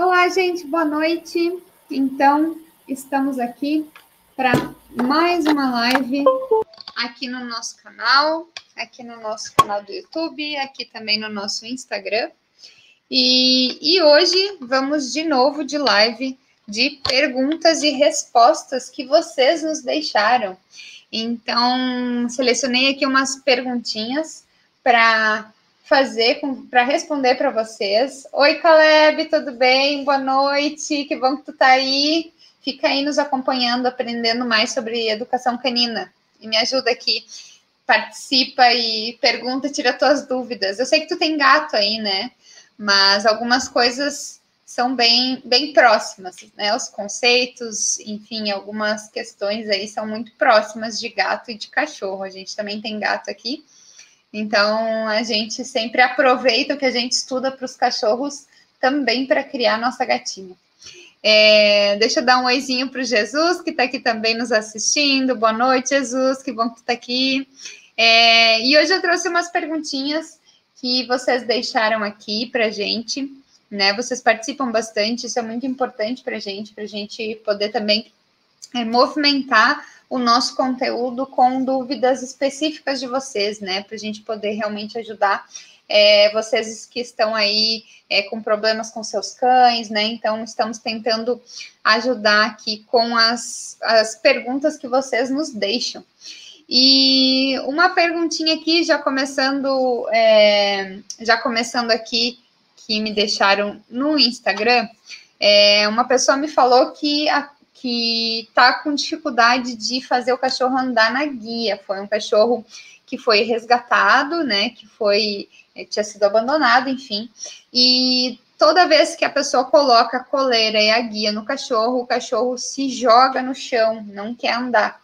Olá, gente, boa noite. Então, estamos aqui para mais uma live aqui no nosso canal, aqui no nosso canal do YouTube, aqui também no nosso Instagram. E, e hoje vamos de novo de live de perguntas e respostas que vocês nos deixaram. Então, selecionei aqui umas perguntinhas para fazer para responder para vocês. Oi, Caleb, tudo bem? Boa noite. Que bom que tu tá aí. Fica aí nos acompanhando, aprendendo mais sobre educação canina. E me ajuda aqui. Participa e pergunta, tira tuas dúvidas. Eu sei que tu tem gato aí, né? Mas algumas coisas são bem, bem próximas, né? Os conceitos, enfim, algumas questões aí são muito próximas de gato e de cachorro. A gente também tem gato aqui. Então, a gente sempre aproveita o que a gente estuda para os cachorros também para criar nossa gatinha. É, deixa eu dar um oizinho para o Jesus, que está aqui também nos assistindo. Boa noite, Jesus, que bom que está aqui. É, e hoje eu trouxe umas perguntinhas que vocês deixaram aqui para gente, né? Vocês participam bastante, isso é muito importante para a gente, para a gente poder também é, movimentar o nosso conteúdo com dúvidas específicas de vocês, né? Para a gente poder realmente ajudar é, vocês que estão aí é, com problemas com seus cães, né? Então, estamos tentando ajudar aqui com as, as perguntas que vocês nos deixam. E uma perguntinha aqui, já começando, é, já começando aqui, que me deixaram no Instagram, é, uma pessoa me falou que a que está com dificuldade de fazer o cachorro andar na guia. Foi um cachorro que foi resgatado, né? Que foi eh, tinha sido abandonado, enfim. E toda vez que a pessoa coloca a coleira e a guia no cachorro, o cachorro se joga no chão, não quer andar.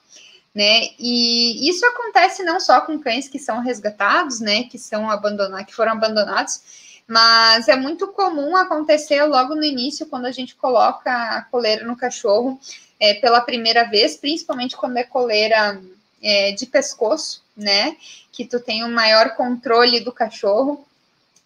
Né? E isso acontece não só com cães que são resgatados, né, que são abandonados, que foram abandonados, mas é muito comum acontecer logo no início, quando a gente coloca a coleira no cachorro é, pela primeira vez, principalmente quando é coleira é, de pescoço, né? Que tu tem um maior controle do cachorro.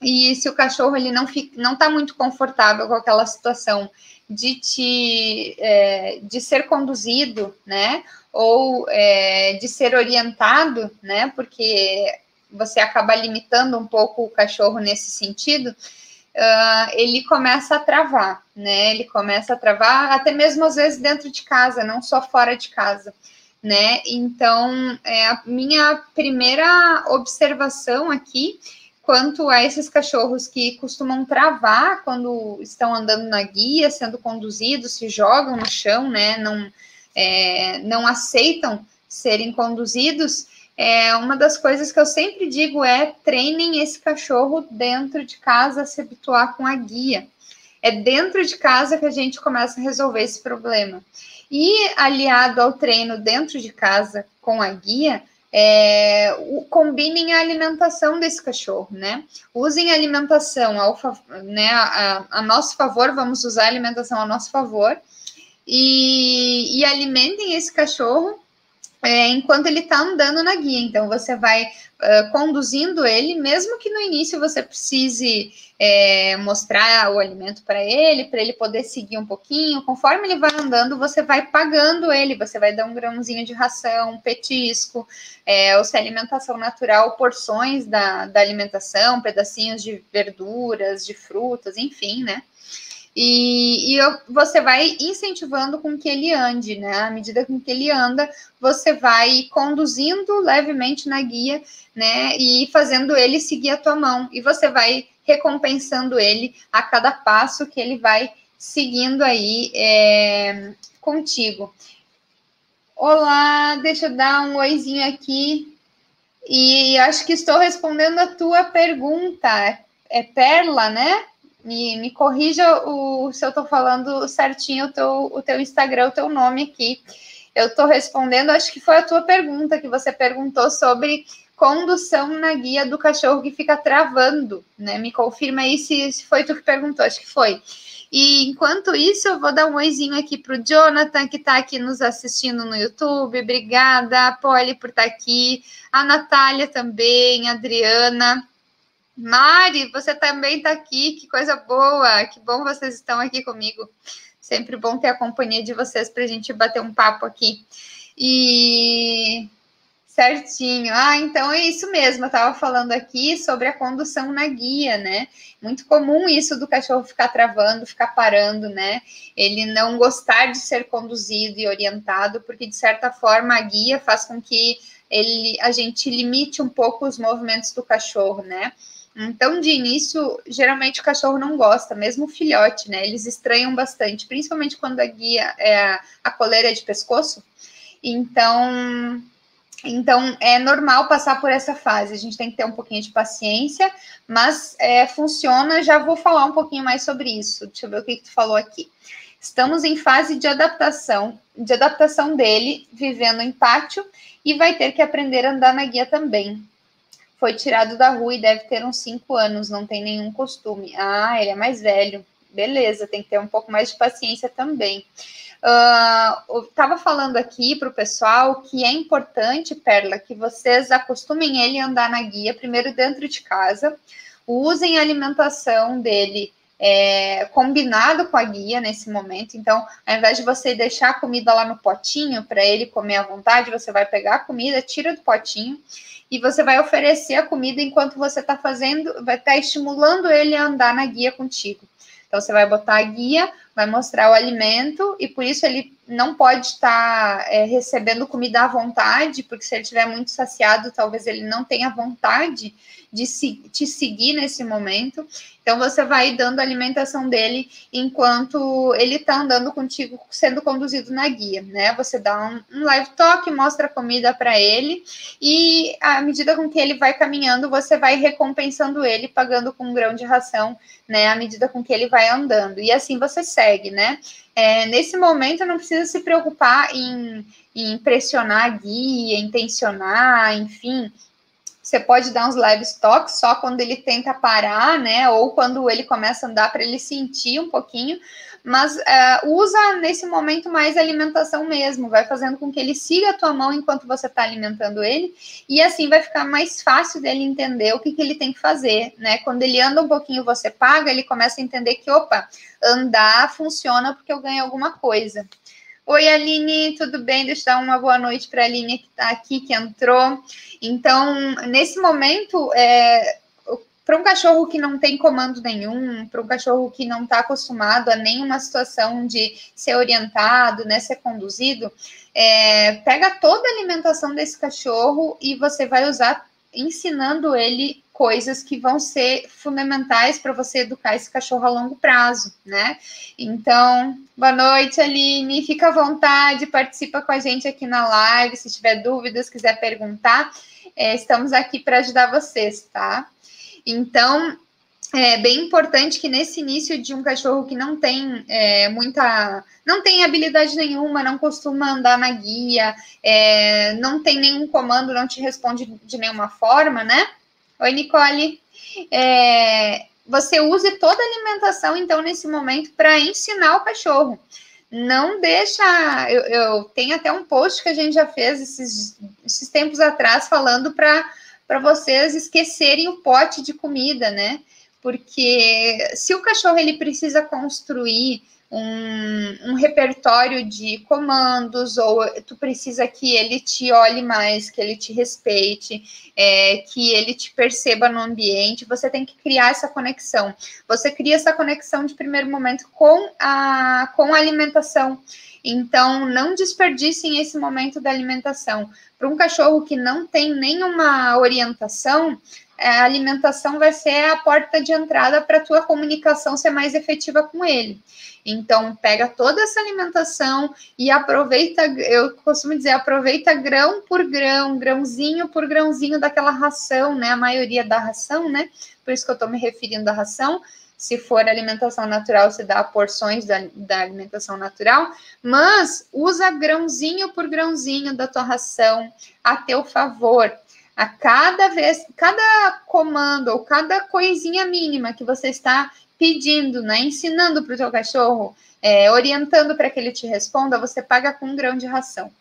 E se o cachorro ele não fica, não está muito confortável com aquela situação de te é, de ser conduzido, né? Ou é, de ser orientado, né? Porque você acaba limitando um pouco o cachorro nesse sentido, uh, ele começa a travar, né? Ele começa a travar, até mesmo às vezes dentro de casa, não só fora de casa, né? Então, é a minha primeira observação aqui quanto a esses cachorros que costumam travar quando estão andando na guia, sendo conduzidos, se jogam no chão, né? Não, é, não aceitam serem conduzidos é, uma das coisas que eu sempre digo é treinem esse cachorro dentro de casa a se habituar com a guia. É dentro de casa que a gente começa a resolver esse problema. E aliado ao treino dentro de casa com a guia, é, o, combinem a alimentação desse cachorro, né? Usem a alimentação ao, né, a, a, nosso favor, vamos usar a alimentação a nosso favor e, e alimentem esse cachorro é, enquanto ele está andando na guia. Então, você vai uh, conduzindo ele, mesmo que no início você precise é, mostrar o alimento para ele, para ele poder seguir um pouquinho. Conforme ele vai andando, você vai pagando ele, você vai dar um grãozinho de ração, um petisco, é, ou se é alimentação natural, porções da, da alimentação, pedacinhos de verduras, de frutas, enfim, né? E, e eu, você vai incentivando com que ele ande, né? À medida com que ele anda, você vai conduzindo levemente na guia, né? E fazendo ele seguir a tua mão. E você vai recompensando ele a cada passo que ele vai seguindo aí é, contigo. Olá, deixa eu dar um oizinho aqui. E acho que estou respondendo a tua pergunta. É Perla, né? Me, me corrija o, se eu estou falando certinho o teu, o teu Instagram, o teu nome aqui. Eu estou respondendo, acho que foi a tua pergunta que você perguntou sobre condução na guia do cachorro que fica travando, né? Me confirma aí se, se foi tu que perguntou, acho que foi. E enquanto isso, eu vou dar um oizinho aqui para o Jonathan, que está aqui nos assistindo no YouTube. Obrigada, Polly, por estar tá aqui. A Natália também, a Adriana Mari, você também está aqui, que coisa boa, que bom vocês estão aqui comigo. Sempre bom ter a companhia de vocês para a gente bater um papo aqui. E Certinho. Ah, então é isso mesmo. Eu estava falando aqui sobre a condução na guia, né? Muito comum isso do cachorro ficar travando, ficar parando, né? Ele não gostar de ser conduzido e orientado, porque de certa forma a guia faz com que ele, a gente limite um pouco os movimentos do cachorro, né? Então, de início, geralmente o cachorro não gosta, mesmo o filhote, né? Eles estranham bastante, principalmente quando a guia é a coleira de pescoço. Então, então, é normal passar por essa fase. A gente tem que ter um pouquinho de paciência, mas é, funciona. Já vou falar um pouquinho mais sobre isso. Deixa eu ver o que, que tu falou aqui. Estamos em fase de adaptação, de adaptação dele, vivendo em pátio, e vai ter que aprender a andar na guia também. Foi tirado da rua e deve ter uns 5 anos, não tem nenhum costume. Ah, ele é mais velho. Beleza, tem que ter um pouco mais de paciência também. Uh, estava falando aqui para o pessoal que é importante, Perla, que vocês acostumem ele a andar na guia, primeiro dentro de casa, usem a alimentação dele é, combinado com a guia nesse momento. Então, ao invés de você deixar a comida lá no potinho para ele comer à vontade, você vai pegar a comida, tira do potinho e você vai oferecer a comida enquanto você está fazendo, vai estar tá estimulando ele a andar na guia contigo. Então, você vai botar a guia, vai mostrar o alimento, e por isso ele não pode estar é, recebendo comida à vontade, porque se ele estiver muito saciado, talvez ele não tenha vontade de te seguir nesse momento. Então, você vai dando a alimentação dele enquanto ele está andando contigo, sendo conduzido na guia, né? Você dá um, um live talk, mostra a comida para ele, e à medida com que ele vai caminhando, você vai recompensando ele, pagando com um grão de ração, né? À medida com que ele vai andando. E assim você segue, né? É, nesse momento, não precisa se preocupar em, em pressionar a guia, intencionar, enfim, você pode dar uns livestock só quando ele tenta parar, né? Ou quando ele começa a andar para ele sentir um pouquinho. Mas uh, usa nesse momento mais alimentação mesmo, vai fazendo com que ele siga a tua mão enquanto você está alimentando ele, e assim vai ficar mais fácil dele entender o que, que ele tem que fazer, né? Quando ele anda um pouquinho, você paga, ele começa a entender que, opa, andar funciona porque eu ganho alguma coisa. Oi, Aline, tudo bem? Deixa uma boa noite para a Aline que está aqui, que entrou. Então, nesse momento, é, para um cachorro que não tem comando nenhum, para um cachorro que não está acostumado a nenhuma situação de ser orientado, né, ser conduzido, é, pega toda a alimentação desse cachorro e você vai usar ensinando ele coisas que vão ser fundamentais para você educar esse cachorro a longo prazo, né? Então, boa noite, Aline. Fica à vontade, participa com a gente aqui na live. Se tiver dúvidas, quiser perguntar, é, estamos aqui para ajudar vocês, tá? Então, é bem importante que nesse início de um cachorro que não tem é, muita, não tem habilidade nenhuma, não costuma andar na guia, é, não tem nenhum comando, não te responde de nenhuma forma, né? Oi, Nicole. É, você use toda a alimentação, então, nesse momento, para ensinar o cachorro. Não deixa. Eu, eu, tenho até um post que a gente já fez esses, esses tempos atrás falando para vocês esquecerem o pote de comida, né? Porque se o cachorro ele precisa construir um, um, repertório de comandos, ou tu precisa que ele te olhe mais, que ele te respeite, é, que ele te perceba no ambiente, você tem que criar essa conexão. Você cria essa conexão de primeiro momento com a, com a alimentação. Então, não desperdicem esse momento da alimentação. Para um cachorro que não tem nenhuma orientação, a alimentação vai ser a porta de entrada para a tua comunicação ser mais efetiva com ele. Então, pega toda essa alimentação e aproveita, eu costumo dizer, aproveita grão por grão, grãozinho por grãozinho daquela ração, né? A maioria da ração, né? Por isso que eu estou me referindo à ração. Se for alimentação natural, você dá porções da, da alimentação natural, mas usa grãozinho por grãozinho da tua ração a teu favor a cada vez, cada comando ou cada coisinha mínima que você está pedindo, né, ensinando para o seu cachorro, é, orientando para que ele te responda, você paga com um grão de ração.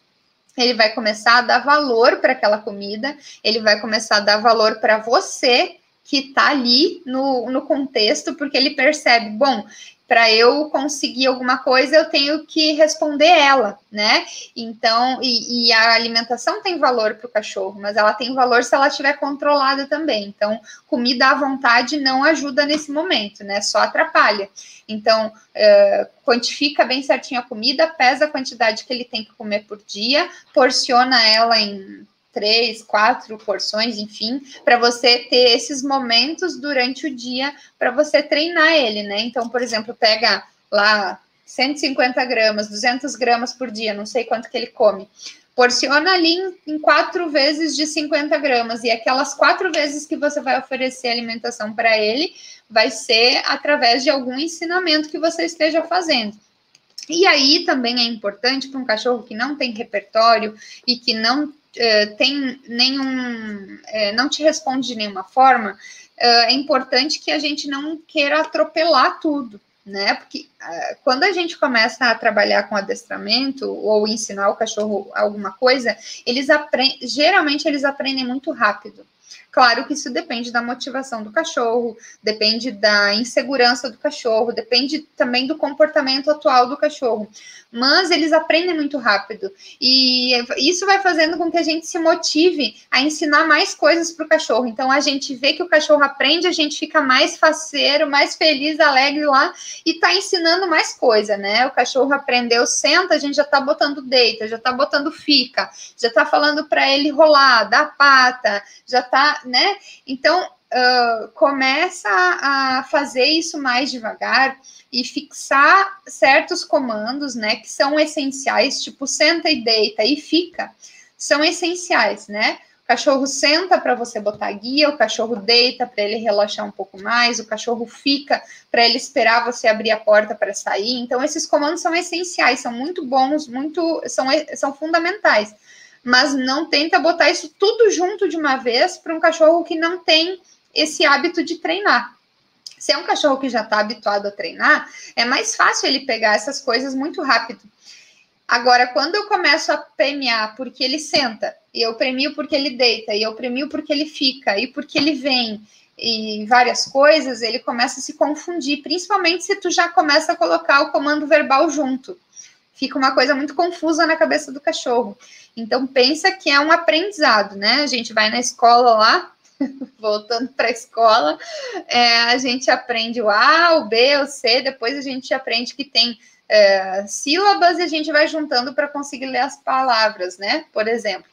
Ele vai começar a dar valor para aquela comida, ele vai começar a dar valor para você que está ali no, no contexto, porque ele percebe, bom, para eu conseguir alguma coisa, eu tenho que responder ela, né? Então, e, e a alimentação tem valor para o cachorro, mas ela tem valor se ela estiver controlada também. Então, comida à vontade não ajuda nesse momento, né? Só atrapalha. Então, uh, quantifica bem certinho a comida, pesa a quantidade que ele tem que comer por dia, porciona ela em três, quatro porções, enfim, para você ter esses momentos durante o dia para você treinar ele, né? Então, por exemplo, pega lá 150 gramas, 200 gramas por dia, não sei quanto que ele come. Porciona ali em, em quatro vezes de 50 gramas, e aquelas quatro vezes que você vai oferecer alimentação para ele, vai ser através de algum ensinamento que você esteja fazendo. E aí também é importante para um cachorro que não tem repertório e que não uh, tem nenhum, uh, não te responde de nenhuma forma, uh, é importante que a gente não queira atropelar tudo, né? Porque quando a gente começa a trabalhar com adestramento ou ensinar o cachorro alguma coisa, eles aprendem, geralmente eles aprendem muito rápido. Claro que isso depende da motivação do cachorro, depende da insegurança do cachorro, depende também do comportamento atual do cachorro. Mas eles aprendem muito rápido. E isso vai fazendo com que a gente se motive a ensinar mais coisas para o cachorro. Então a gente vê que o cachorro aprende, a gente fica mais faceiro, mais feliz, alegre lá e está ensinando mais coisa, né? O cachorro aprendeu, senta, a gente já está botando deita, já está botando fica, já está falando para ele rolar, dar pata, já está né? Então, uh, começa a fazer isso mais devagar e fixar certos comandos, né, que são essenciais, tipo senta e deita e fica, são essenciais, né? O cachorro senta para você botar guia, o cachorro deita para ele relaxar um pouco mais, o cachorro fica para ele esperar você abrir a porta para sair. Então, esses comandos são essenciais, são muito bons, muito são, são fundamentais mas não tenta botar isso tudo junto de uma vez para um cachorro que não tem esse hábito de treinar. Se é um cachorro que já está habituado a treinar, é mais fácil ele pegar essas coisas muito rápido. Agora, quando eu começo a premiar porque ele senta, e eu premio porque ele deita, e eu premio porque ele fica, e porque ele vem, e várias coisas, ele começa a se confundir, principalmente se tu já começa a colocar o comando verbal junto fica uma coisa muito confusa na cabeça do cachorro. Então pensa que é um aprendizado, né? A gente vai na escola lá, voltando para a escola, é, a gente aprende o A, o B, o C, depois a gente aprende que tem é, sílabas e a gente vai juntando para conseguir ler as palavras, né? Por exemplo.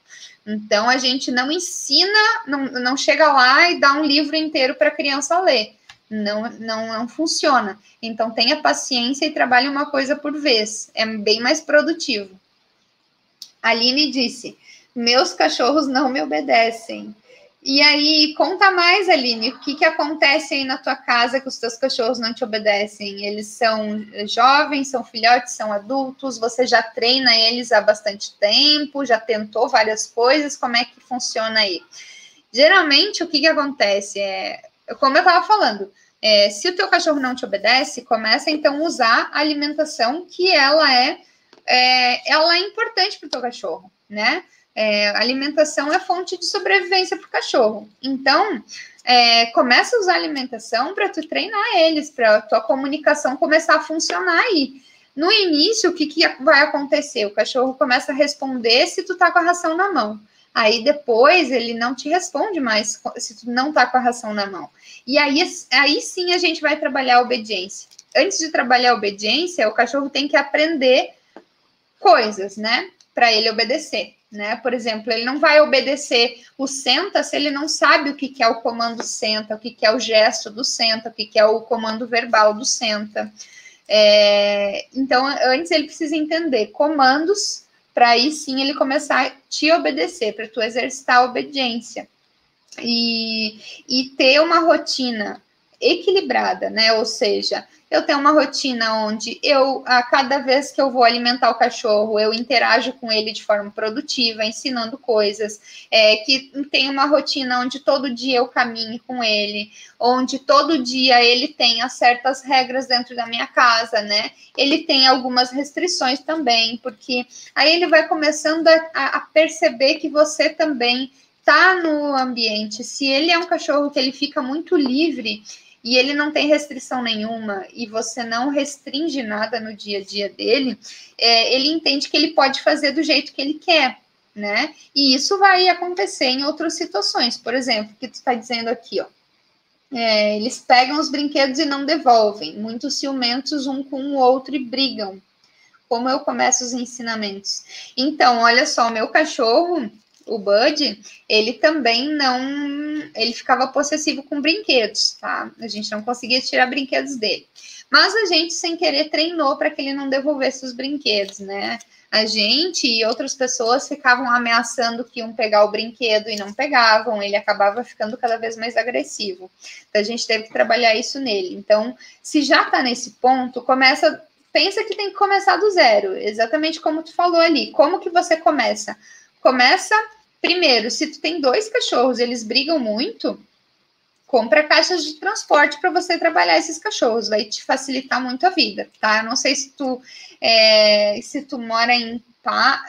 Então a gente não ensina, não, não chega lá e dá um livro inteiro para a criança ler não, não, não funciona. Então, tenha paciência e trabalhe uma coisa por vez. É bem mais produtivo. Aline disse: Meus cachorros não me obedecem. E aí, conta mais, Aline, o que, que acontece aí na tua casa que os teus cachorros não te obedecem? Eles são jovens, são filhotes, são adultos? Você já treina eles há bastante tempo? Já tentou várias coisas? Como é que funciona aí? Geralmente, o que, que acontece? É, como eu estava falando, é, se o teu cachorro não te obedece, começa então a usar a alimentação que ela é, é ela é importante para o teu cachorro, né? É, alimentação é fonte de sobrevivência para o cachorro. Então, é, começa a usar alimentação para tu treinar eles, para a tua comunicação começar a funcionar aí. No início, o que, que vai acontecer? O cachorro começa a responder se tu tá com a ração na mão. Aí depois ele não te responde mais se tu não tá com a ração na mão. E aí, aí sim a gente vai trabalhar a obediência. Antes de trabalhar a obediência, o cachorro tem que aprender coisas, né? Para ele obedecer, né? Por exemplo, ele não vai obedecer o senta se ele não sabe o que, é o comando senta, o que, que é o gesto do senta, o que, que é o comando verbal do senta. É, então, antes ele precisa entender comandos para aí sim ele começar a te obedecer, para tu exercitar a obediência. E, e ter uma rotina equilibrada, né? Ou seja, eu tenho uma rotina onde eu, a cada vez que eu vou alimentar o cachorro, eu interajo com ele de forma produtiva, ensinando coisas, é, que tem uma rotina onde todo dia eu caminhe com ele, onde todo dia ele tenha certas regras dentro da minha casa, né? Ele tem algumas restrições também, porque aí ele vai começando a, a perceber que você também tá no ambiente, se ele é um cachorro que ele fica muito livre e ele não tem restrição nenhuma e você não restringe nada no dia a dia dele, é, ele entende que ele pode fazer do jeito que ele quer, né? E isso vai acontecer em outras situações, por exemplo, que tu está dizendo aqui, ó. É, eles pegam os brinquedos e não devolvem, muito ciumentos um com o outro e brigam. Como eu começo os ensinamentos? Então, olha só, meu cachorro, o Bud, ele também não. Ele ficava possessivo com brinquedos, tá? A gente não conseguia tirar brinquedos dele. Mas a gente, sem querer, treinou para que ele não devolvesse os brinquedos, né? A gente e outras pessoas ficavam ameaçando que iam pegar o brinquedo e não pegavam, ele acabava ficando cada vez mais agressivo. Então a gente teve que trabalhar isso nele. Então, se já está nesse ponto, começa pensa que tem que começar do zero, exatamente como tu falou ali. Como que você começa? Começa primeiro, se tu tem dois cachorros, eles brigam muito, compra caixas de transporte para você trabalhar esses cachorros, vai te facilitar muito a vida, tá? Eu não sei se tu é, se tu mora em pá,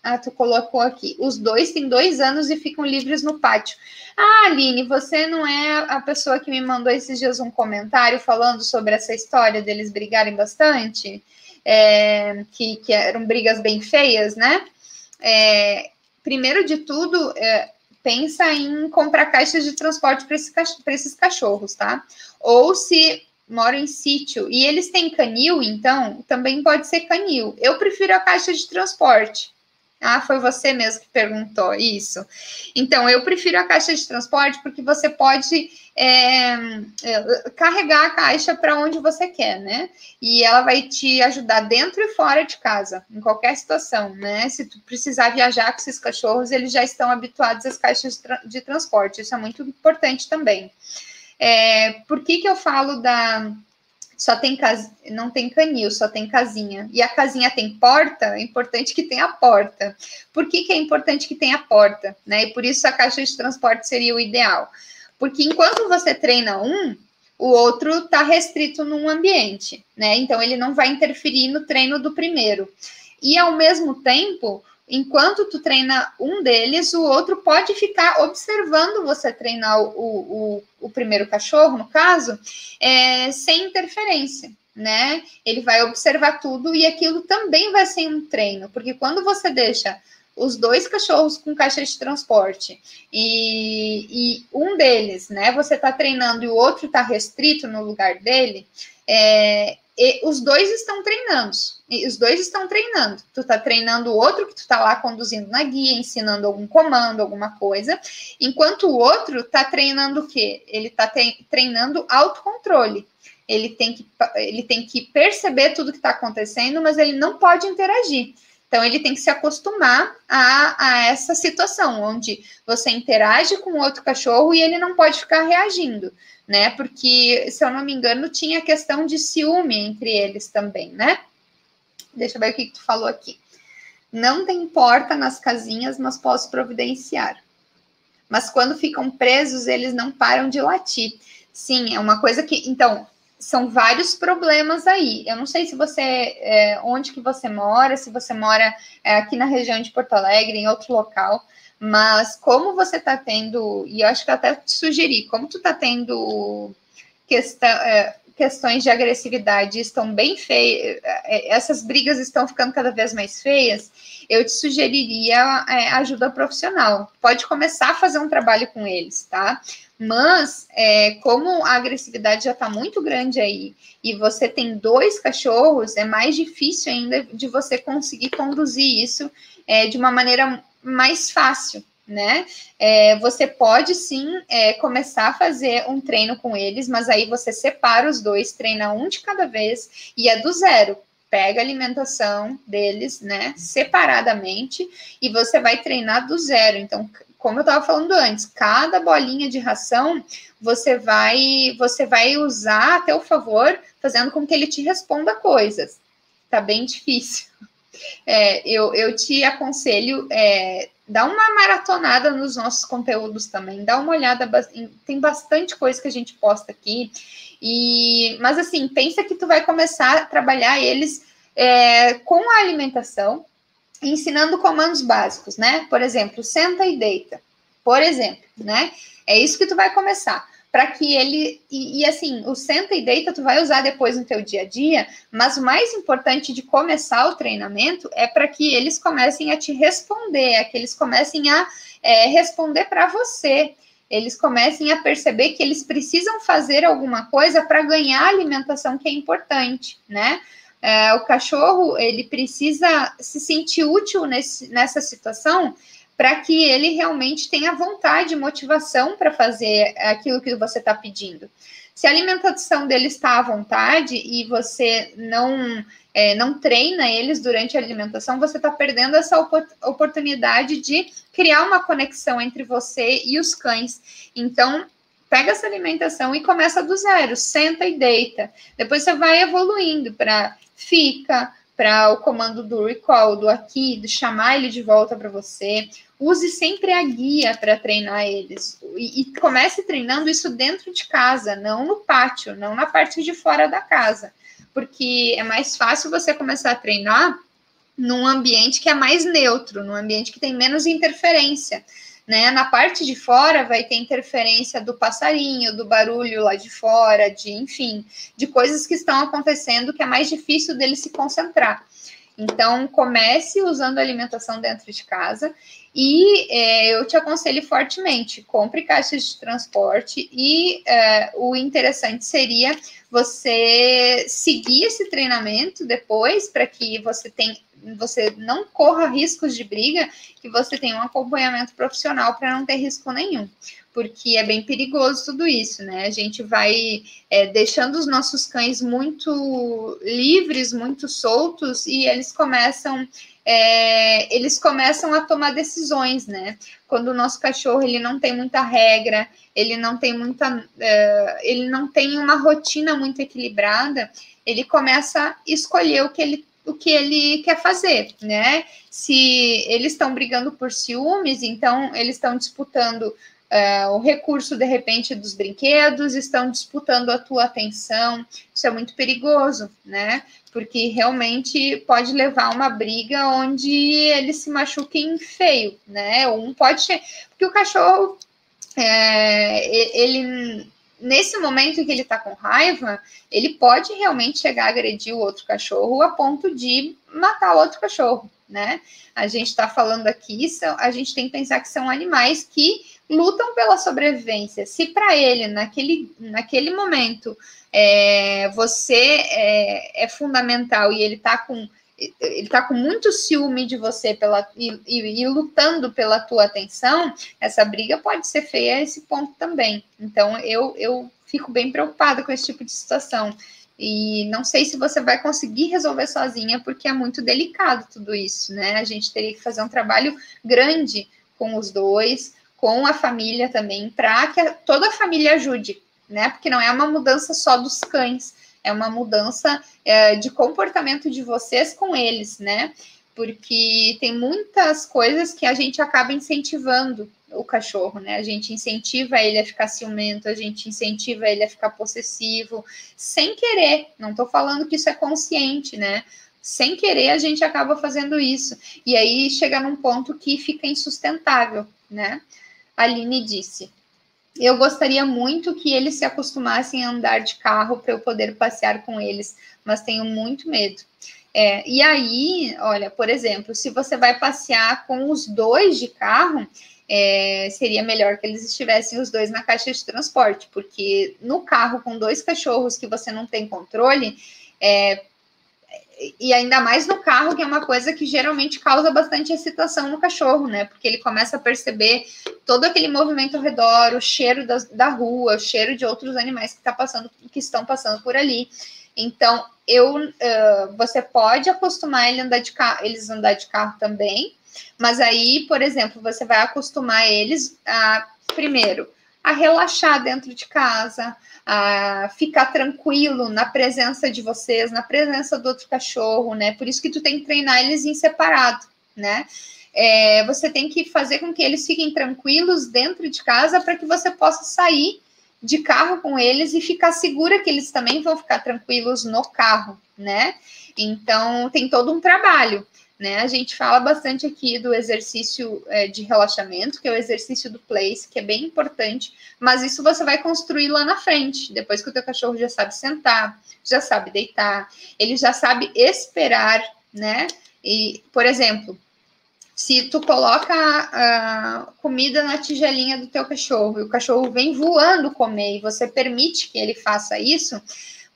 ah, tu colocou aqui. Os dois têm dois anos e ficam livres no pátio. Ah, Aline, você não é a pessoa que me mandou esses dias um comentário falando sobre essa história deles brigarem bastante? É, que, que eram brigas bem feias, né? É, primeiro de tudo, é, pensa em comprar caixas de transporte para esse, esses cachorros, tá? Ou se mora em sítio e eles têm canil, então também pode ser canil. Eu prefiro a caixa de transporte. Ah, foi você mesmo que perguntou isso. Então, eu prefiro a caixa de transporte porque você pode é, é, carregar a caixa para onde você quer, né? E ela vai te ajudar dentro e fora de casa, em qualquer situação, né? Se tu precisar viajar com esses cachorros, eles já estão habituados às caixas de, tra de transporte. Isso é muito importante também. É, por que, que eu falo da só tem cas... não tem canil, só tem casinha. E a casinha tem porta, é importante que tenha porta. Por que, que é importante que tenha porta? Né? E por isso a caixa de transporte seria o ideal. Porque enquanto você treina um, o outro está restrito num ambiente, né? Então ele não vai interferir no treino do primeiro. E ao mesmo tempo, enquanto tu treina um deles, o outro pode ficar observando você treinar o, o, o primeiro cachorro, no caso, é, sem interferência, né? Ele vai observar tudo e aquilo também vai ser um treino, porque quando você deixa os dois cachorros com caixa de transporte e, e um deles, né, você está treinando e o outro está restrito no lugar dele, é, e os dois estão treinando. Os dois estão treinando. Tu tá treinando o outro que tu tá lá conduzindo na guia, ensinando algum comando, alguma coisa, enquanto o outro tá treinando o quê? Ele tá treinando autocontrole. Ele tem que ele tem que perceber tudo que está acontecendo, mas ele não pode interagir. Então, ele tem que se acostumar a, a essa situação, onde você interage com outro cachorro e ele não pode ficar reagindo, né? Porque, se eu não me engano, tinha questão de ciúme entre eles também, né? Deixa eu ver o que, que tu falou aqui. Não tem porta nas casinhas, mas posso providenciar. Mas quando ficam presos, eles não param de latir. Sim, é uma coisa que. Então, são vários problemas aí. Eu não sei se você, é, onde que você mora, se você mora é, aqui na região de Porto Alegre, em outro local, mas como você está tendo, e eu acho que eu até te sugeri, como tu está tendo questão, é, questões de agressividade estão bem feias, é, essas brigas estão ficando cada vez mais feias, eu te sugeriria é, ajuda profissional. Pode começar a fazer um trabalho com eles, tá? Mas, é, como a agressividade já está muito grande aí e você tem dois cachorros, é mais difícil ainda de você conseguir conduzir isso é, de uma maneira mais fácil, né? É, você pode sim é, começar a fazer um treino com eles, mas aí você separa os dois, treina um de cada vez e é do zero. Pega a alimentação deles, né, separadamente, e você vai treinar do zero. Então, como eu estava falando antes, cada bolinha de ração você vai você vai usar a teu favor, fazendo com que ele te responda coisas. Tá bem difícil. É, eu, eu te aconselho é, dá uma maratonada nos nossos conteúdos também, dá uma olhada, tem bastante coisa que a gente posta aqui. E, mas assim, pensa que tu vai começar a trabalhar eles é, com a alimentação, ensinando comandos básicos, né? Por exemplo, senta e deita. por exemplo, né? É isso que tu vai começar para que ele e, e, assim o senta e deita tu vai usar depois no teu dia a dia, mas o mais importante de começar o treinamento é para que eles comecem a te responder, é que eles comecem a é, responder para você, eles comecem a perceber que eles precisam fazer alguma coisa para ganhar a alimentação que é importante, né? É, o cachorro ele precisa se sentir útil nesse, nessa situação para que ele realmente tenha vontade e motivação para fazer aquilo que você está pedindo. Se a alimentação dele está à vontade e você não é, não treina eles durante a alimentação, você está perdendo essa oportunidade de criar uma conexão entre você e os cães. Então, pega essa alimentação e começa do zero, senta e deita. Depois você vai evoluindo para fica, para o comando do recall, do aqui, de chamar ele de volta para você. Use sempre a guia para treinar eles. E, e, comece treinando isso dentro de casa, não no pátio, não na parte de fora da casa. Porque é mais fácil você começar a treinar num ambiente que é mais neutro, num ambiente que tem menos interferência. Né? Na parte de fora vai ter interferência do passarinho, do barulho lá de fora, de enfim, de coisas que estão acontecendo que é mais difícil dele se concentrar. Então, comece usando alimentação dentro de casa e é, eu te aconselho fortemente, compre caixas de transporte e é, o interessante seria você seguir esse treinamento depois para que você tenha você não corra riscos de briga, que você tenha um acompanhamento profissional para não ter risco nenhum porque é bem perigoso tudo isso, né? A gente vai é, deixando os nossos cães muito livres, muito soltos, e eles começam é, eles começam a tomar decisões, né? Quando o nosso cachorro ele não tem muita regra, ele não tem muita, é, ele não tem uma rotina muito equilibrada, ele começa a escolher o que ele o que ele quer fazer, né? Se eles estão brigando por ciúmes, então eles estão disputando Uh, o recurso, de repente, dos brinquedos estão disputando a tua atenção. Isso é muito perigoso, né? Porque realmente pode levar uma briga onde eles se machuquem feio, né? Um pode. Porque o cachorro, é, ele. Nesse momento que ele tá com raiva, ele pode realmente chegar a agredir o outro cachorro a ponto de matar o outro cachorro, né? A gente está falando aqui, a gente tem que pensar que são animais que lutam pela sobrevivência. Se para ele, naquele, naquele momento, é, você é, é, fundamental e ele está com ele tá com muito ciúme de você pela, e, e, e, lutando pela tua atenção, essa briga pode ser feia a esse ponto também. Então, eu, eu fico bem preocupada com esse tipo de situação. E não sei se você vai conseguir resolver sozinha, porque é muito delicado tudo isso, né? A gente teria que fazer um trabalho grande com os dois, com a família também, para que toda a família ajude, né? Porque não é uma mudança só dos cães, é uma mudança é, de comportamento de vocês com eles, né? Porque tem muitas coisas que a gente acaba incentivando o cachorro, né? A gente incentiva ele a ficar ciumento, a gente incentiva ele a ficar possessivo, sem querer. Não tô falando que isso é consciente, né? Sem querer, a gente acaba fazendo isso. E aí chega num ponto que fica insustentável, né? Aline disse: Eu gostaria muito que eles se acostumassem a andar de carro para eu poder passear com eles, mas tenho muito medo. É, e aí, olha, por exemplo, se você vai passear com os dois de carro, é, seria melhor que eles estivessem os dois na caixa de transporte, porque no carro com dois cachorros que você não tem controle, é, e ainda mais no carro, que é uma coisa que geralmente causa bastante excitação no cachorro, né? Porque ele começa a perceber todo aquele movimento ao redor, o cheiro da, da rua, o cheiro de outros animais que, tá passando, que estão passando por ali. Então, eu, uh, você pode acostumar ele andar de carro, eles andar de carro também, mas aí, por exemplo, você vai acostumar eles a, primeiro, a relaxar dentro de casa, a ficar tranquilo na presença de vocês, na presença do outro cachorro, né? Por isso que tu tem que treinar eles em separado, né? É, você tem que fazer com que eles fiquem tranquilos dentro de casa para que você possa sair de carro com eles e ficar segura que eles também vão ficar tranquilos no carro, né? Então tem todo um trabalho. Né? A gente fala bastante aqui do exercício é, de relaxamento, que é o exercício do place, que é bem importante, mas isso você vai construir lá na frente, depois que o teu cachorro já sabe sentar, já sabe deitar, ele já sabe esperar, né? E, por exemplo, se tu coloca a comida na tigelinha do teu cachorro e o cachorro vem voando comer e você permite que ele faça isso,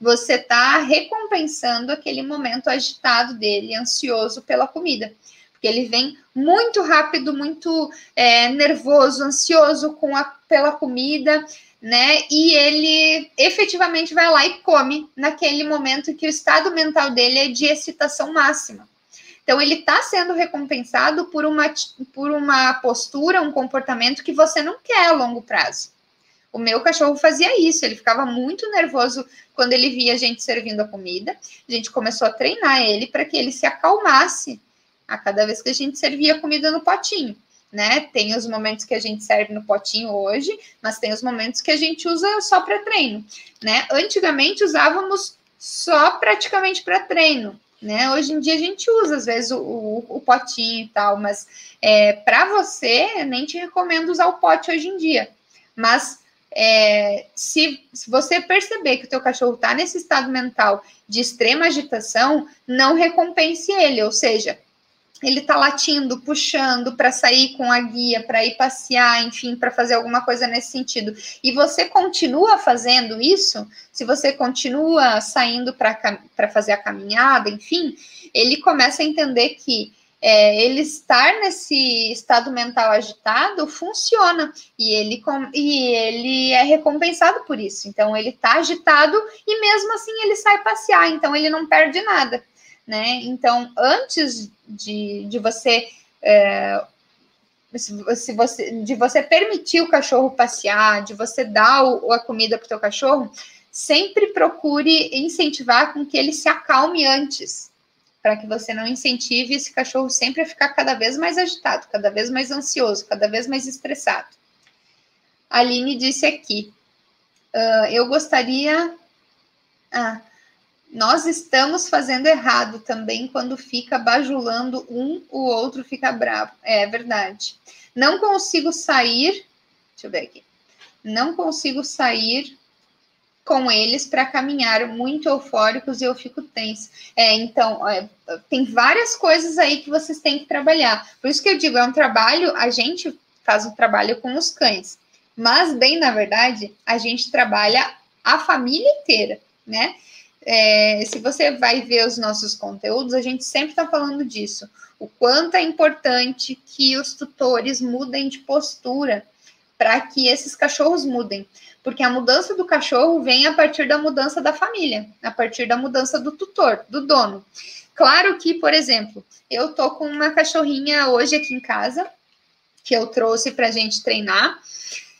você está recompensando aquele momento agitado dele, ansioso pela comida. Porque ele vem muito rápido, muito é, nervoso, ansioso com a, pela comida, né? E ele efetivamente vai lá e come naquele momento que o estado mental dele é de excitação máxima. Então, ele está sendo recompensado por uma, por uma postura, um comportamento que você não quer a longo prazo. O meu cachorro fazia isso, ele ficava muito nervoso quando ele via a gente servindo a comida. A gente começou a treinar ele para que ele se acalmasse a cada vez que a gente servia a comida no potinho. Né? Tem os momentos que a gente serve no potinho hoje, mas tem os momentos que a gente usa só para treino, né? Antigamente usávamos só praticamente para treino, né? Hoje em dia a gente usa às vezes o, o, o potinho e tal, mas é, para você nem te recomendo usar o pote hoje em dia. Mas é, se, se, você perceber que o teu cachorro está nesse estado mental de extrema agitação, não recompense ele, ou seja, ele está latindo, puxando para sair com a guia, para ir passear, enfim, para fazer alguma coisa nesse sentido. E você continua fazendo isso, se você continua saindo para fazer a caminhada, enfim, ele começa a entender que é, ele estar nesse estado mental agitado funciona e ele, e ele é recompensado por isso. Então, ele está agitado e mesmo assim ele sai passear, então ele não perde nada. Né? Então, antes de, de você. É, se você, de você permitir o cachorro passear, de você dar o, a comida para o teu cachorro, sempre procure incentivar com que ele se acalme antes, para que você não incentive esse cachorro sempre a ficar cada vez mais agitado, cada vez mais ansioso, cada vez mais estressado. A Aline disse aqui: uh, eu gostaria. Ah, nós estamos fazendo errado também quando fica bajulando um, o outro fica bravo. É verdade. Não consigo sair. Deixa eu ver aqui. Não consigo sair com eles para caminhar muito eufóricos e eu fico tenso. É, então, é, tem várias coisas aí que vocês têm que trabalhar. Por isso que eu digo, é um trabalho, a gente faz um trabalho com os cães, mas bem na verdade, a gente trabalha a família inteira, né? É, se você vai ver os nossos conteúdos, a gente sempre está falando disso. O quanto é importante que os tutores mudem de postura para que esses cachorros mudem porque a mudança do cachorro vem a partir da mudança da família, a partir da mudança do tutor, do dono. Claro que, por exemplo, eu tô com uma cachorrinha hoje aqui em casa, que eu trouxe para a gente treinar,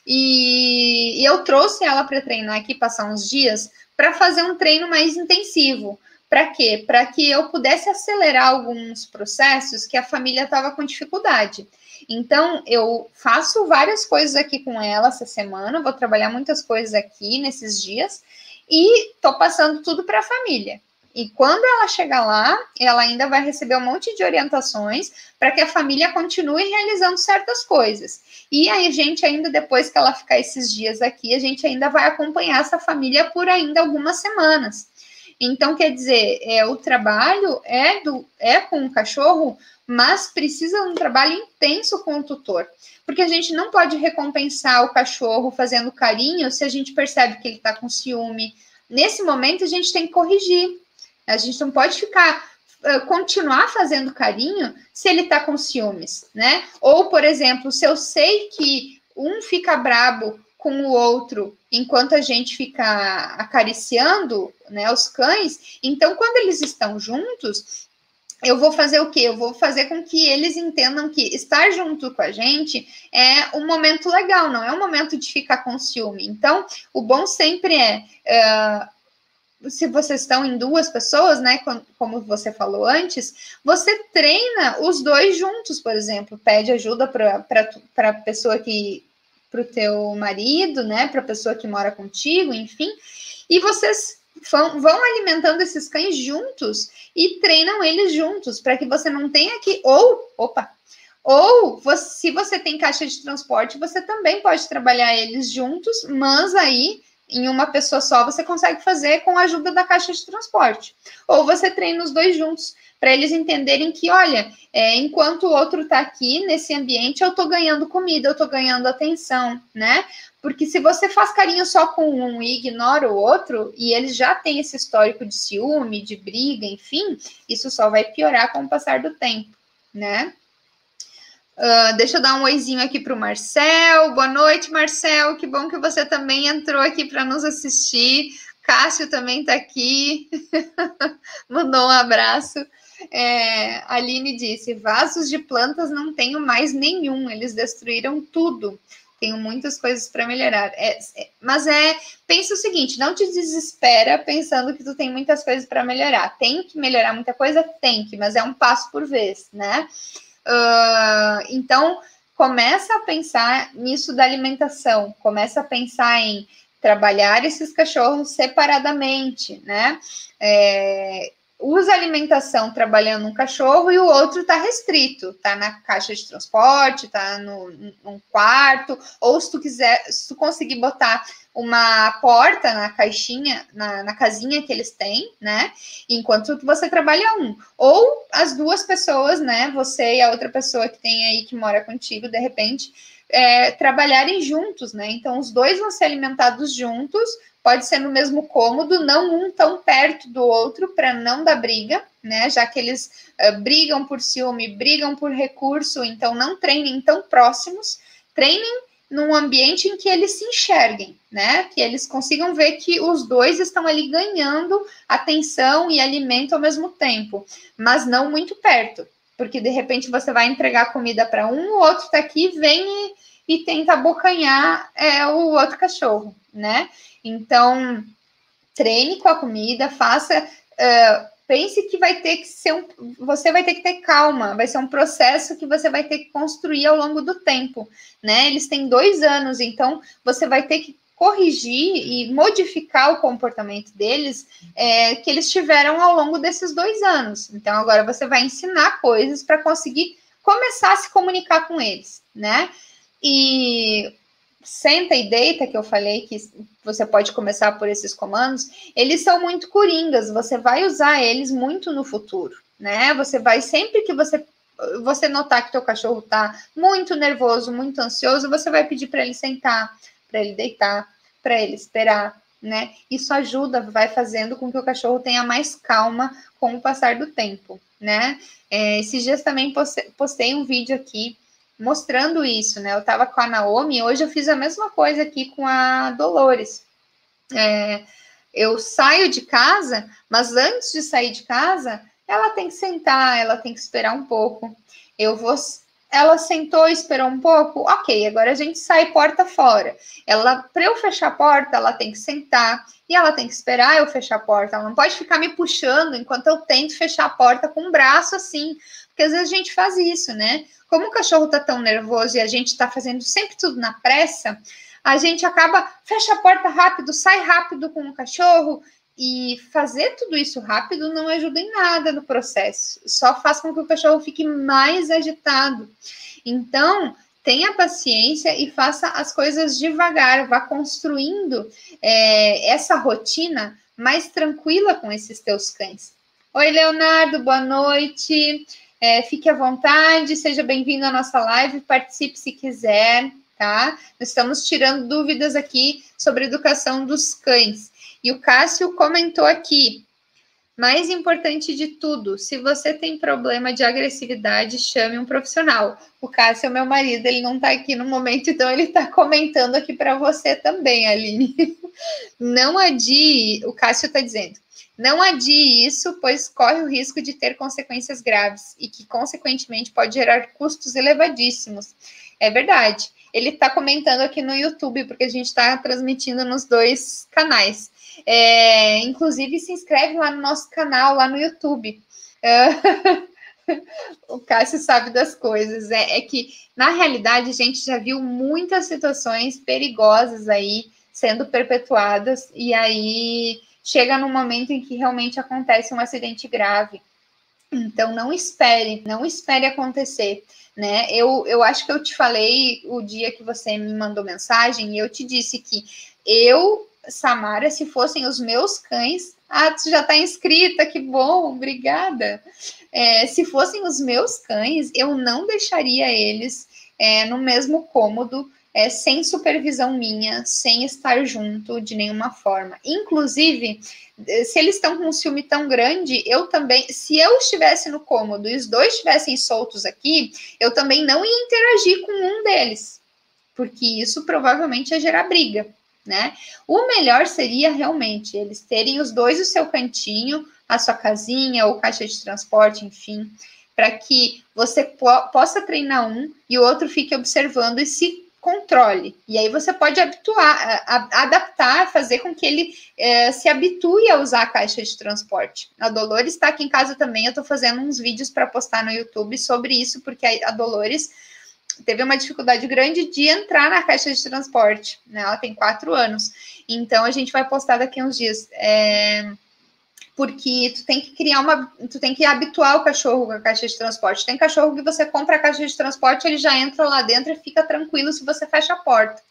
e, e eu trouxe ela para treinar aqui, passar uns dias, para fazer um treino mais intensivo. Para quê? Para que eu pudesse acelerar alguns processos que a família estava com dificuldade. Então, eu faço várias coisas aqui com ela essa semana, vou trabalhar muitas coisas aqui nesses dias e tô passando tudo para a família. E quando ela chegar lá, ela ainda vai receber um monte de orientações para que a família continue realizando certas coisas. E aí, a gente, ainda depois que ela ficar esses dias aqui, a gente ainda vai acompanhar essa família por ainda algumas semanas. Então, quer dizer, é, o trabalho é, do, é com o cachorro mas precisa de um trabalho intenso com o tutor, porque a gente não pode recompensar o cachorro fazendo carinho se a gente percebe que ele está com ciúme. Nesse momento, a gente tem que corrigir. A gente não pode ficar continuar fazendo carinho se ele está com ciúmes, né? Ou, por exemplo, se eu sei que um fica brabo com o outro enquanto a gente fica acariciando né, os cães, então quando eles estão juntos, eu vou fazer o quê? Eu vou fazer com que eles entendam que estar junto com a gente é um momento legal, não é um momento de ficar com ciúme. Então, o bom sempre é. Uh, se vocês estão em duas pessoas, né, como você falou antes, você treina os dois juntos, por exemplo, pede ajuda para a pessoa que, para o teu marido, né, para a pessoa que mora contigo, enfim, e vocês vão, alimentando esses cães juntos e treinam eles juntos, para que você não tenha que. Ou, opa! Ou, você, se você tem caixa de transporte, você também pode trabalhar eles juntos, mas aí em uma pessoa só você consegue fazer com a ajuda da caixa de transporte. Ou você treina os dois juntos, para eles entenderem que, olha, é, enquanto o outro está aqui nesse ambiente, eu estou ganhando comida, eu estou ganhando atenção, né? Porque se você faz carinho só com um e ignora o outro, e eles já têm esse histórico de ciúme, de briga, enfim, isso só vai piorar com o passar do tempo, né? Uh, deixa eu dar um oizinho aqui para o Marcel. Boa noite, Marcel. Que bom que você também entrou aqui para nos assistir. Cássio também está aqui. Mandou um abraço. É, Aline disse: vasos de plantas não tenho mais nenhum, eles destruíram tudo. Tenho muitas coisas para melhorar. É, é, mas é, pensa o seguinte: não te desespera pensando que tu tem muitas coisas para melhorar. Tem que melhorar muita coisa? Tem que, mas é um passo por vez, né? Uh, então, começa a pensar nisso da alimentação, começa a pensar em trabalhar esses cachorros separadamente, né? É, usa alimentação trabalhando um cachorro e o outro está restrito, tá na caixa de transporte, tá no, quarto, ou se tu quiser, se tu conseguir botar uma porta na caixinha, na, na casinha que eles têm, né? Enquanto você trabalha um. Ou as duas pessoas, né? Você e a outra pessoa que tem aí que mora contigo, de repente, é, trabalharem juntos, né? Então, os dois vão ser alimentados juntos, pode ser no mesmo cômodo, não um tão perto do outro para não dar briga, né? Já que eles uh, brigam por ciúme, brigam por recurso, então não treinem tão próximos, treinem num ambiente em que eles se enxerguem, né? Que eles consigam ver que os dois estão ali ganhando atenção e alimento ao mesmo tempo, mas não muito perto, porque de repente você vai entregar comida para um, o outro está aqui, vem e, e tenta abocanhar é, o outro cachorro, né? Então, treine com a comida, faça. Uh, pense que vai ter que ser um. Você vai ter que ter calma, vai ser um processo que você vai ter que construir ao longo do tempo, né? Eles têm dois anos, então você vai ter que corrigir e modificar o comportamento deles é, que eles tiveram ao longo desses dois anos. Então, agora você vai ensinar coisas para conseguir começar a se comunicar com eles, né? E senta e deita, que eu falei que você pode começar por esses comandos, eles são muito coringas, você vai usar eles muito no futuro, né? Você vai sempre que você você notar que teu cachorro tá muito nervoso, muito ansioso, você vai pedir para ele sentar, para ele deitar, para ele esperar, né? Isso ajuda, vai fazendo com que o cachorro tenha mais calma com o passar do tempo, né? É, esses dias também postei, um vídeo aqui mostrando isso, né? Eu tava com a Naomi, hoje eu fiz a mesma coisa aqui com a Dolores. É, eu saio de casa, mas antes de sair de casa, ela tem que sentar, ela tem que esperar um pouco. Eu vou. Ela sentou esperou um pouco, ok, agora a gente sai porta fora. Ela, para eu fechar a porta, ela tem que sentar e ela tem que esperar eu fechar a porta. Ela não pode ficar me puxando enquanto eu tento fechar a porta com o braço assim, porque às vezes a gente faz isso, né? como o cachorro está tão nervoso e a gente está fazendo sempre tudo na pressa, a gente acaba, fecha a porta rápido, sai rápido com o cachorro, e fazer tudo isso rápido não ajuda em nada no processo, só faz com que o cachorro fique mais agitado. Então, tenha paciência e faça as coisas devagar, vá construindo é, essa rotina mais tranquila com esses teus cães. Oi, Leonardo, boa noite. É, fique à vontade, seja bem-vindo à nossa live, participe se quiser, tá? Nós estamos tirando dúvidas aqui sobre educação dos cães. E o Cássio comentou aqui, mais importante de tudo, se você tem problema de agressividade, chame um profissional. O Cássio é meu marido, ele não está aqui no momento, então ele está comentando aqui para você também, Aline. Não adie, o Cássio está dizendo, não adie isso, pois corre o risco de ter consequências graves e que, consequentemente, pode gerar custos elevadíssimos. É verdade. Ele está comentando aqui no YouTube, porque a gente está transmitindo nos dois canais. É, inclusive, se inscreve lá no nosso canal, lá no YouTube. É, o Cássio sabe das coisas. É, é que, na realidade, a gente já viu muitas situações perigosas aí sendo perpetuadas, e aí chega no momento em que realmente acontece um acidente grave. Então, não espere, não espere acontecer, né? Eu, eu acho que eu te falei o dia que você me mandou mensagem e eu te disse que eu, Samara, se fossem os meus cães, ah, tu já está inscrita, que bom, obrigada. É, se fossem os meus cães, eu não deixaria eles é, no mesmo cômodo é, sem supervisão minha, sem estar junto de nenhuma forma. Inclusive, se eles estão com um ciúme tão grande, eu também, se eu estivesse no cômodo e os dois estivessem soltos aqui, eu também não ia interagir com um deles, porque isso provavelmente ia gerar briga, né? O melhor seria realmente eles terem os dois o seu cantinho, a sua casinha ou caixa de transporte, enfim, para que você po possa treinar um e o outro fique observando e se controle. E aí você pode habituar, a, adaptar, fazer com que ele é, se habitue a usar a caixa de transporte. A Dolores está aqui em casa também, eu estou fazendo uns vídeos para postar no YouTube sobre isso, porque a, a, Dolores teve uma dificuldade grande de entrar na caixa de transporte, né? Ela tem quatro anos. Então a gente vai postar daqui uns dias. É porque tu tem que criar uma, tu tem que habituar o cachorro com a caixa de transporte. Tem cachorro que você compra a caixa de transporte, ele já entra lá dentro e fica tranquilo se você fecha a porta.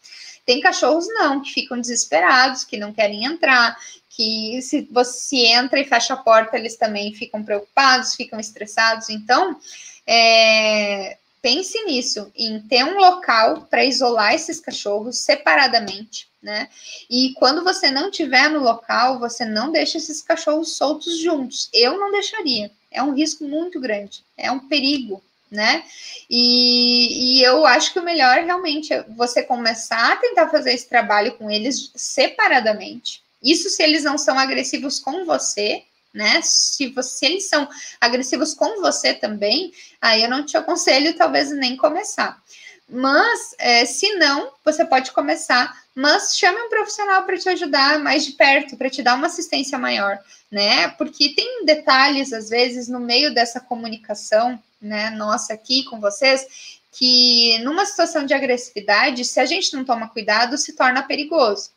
Tem cachorros não, que ficam desesperados, que não querem entrar, que se você entra e fecha a porta, eles também ficam preocupados, ficam estressados. Então, é, pense nisso, em ter um local para isolar esses cachorros separadamente, né? E quando você não tiver no local, você não deixa esses cachorros soltos juntos. Eu não deixaria. É um risco muito grande, é um perigo, né? E, e eu acho que o melhor realmente é você começar a tentar fazer esse trabalho com eles separadamente. Isso se eles não são agressivos com você, né? Se, você, se eles são agressivos com você também, aí eu não te aconselho talvez nem começar. Mas, é, se não, você pode começar, mas chame um profissional para te ajudar mais de perto, para te dar uma assistência maior, né? Porque tem detalhes, às vezes, no meio dessa comunicação, né, nossa aqui com vocês, que numa situação de agressividade, se a gente não toma cuidado, se torna perigoso.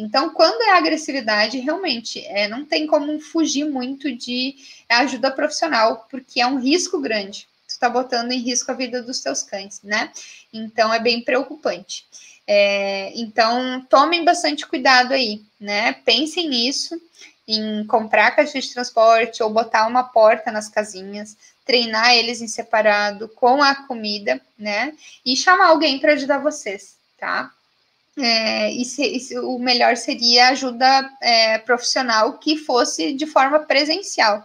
Então, quando é agressividade, realmente é, não tem como fugir muito de ajuda profissional, porque é um risco grande. Tu está botando em risco a vida dos teus cães, né? Então, é bem preocupante. É, então, tomem bastante cuidado aí, né? Pensem nisso, em comprar caixa de transporte ou botar uma porta nas casinhas, treinar eles em separado com a comida, né? E chamar alguém para ajudar vocês, tá? É, e, se, e se, o melhor seria ajuda é, profissional que fosse de forma presencial.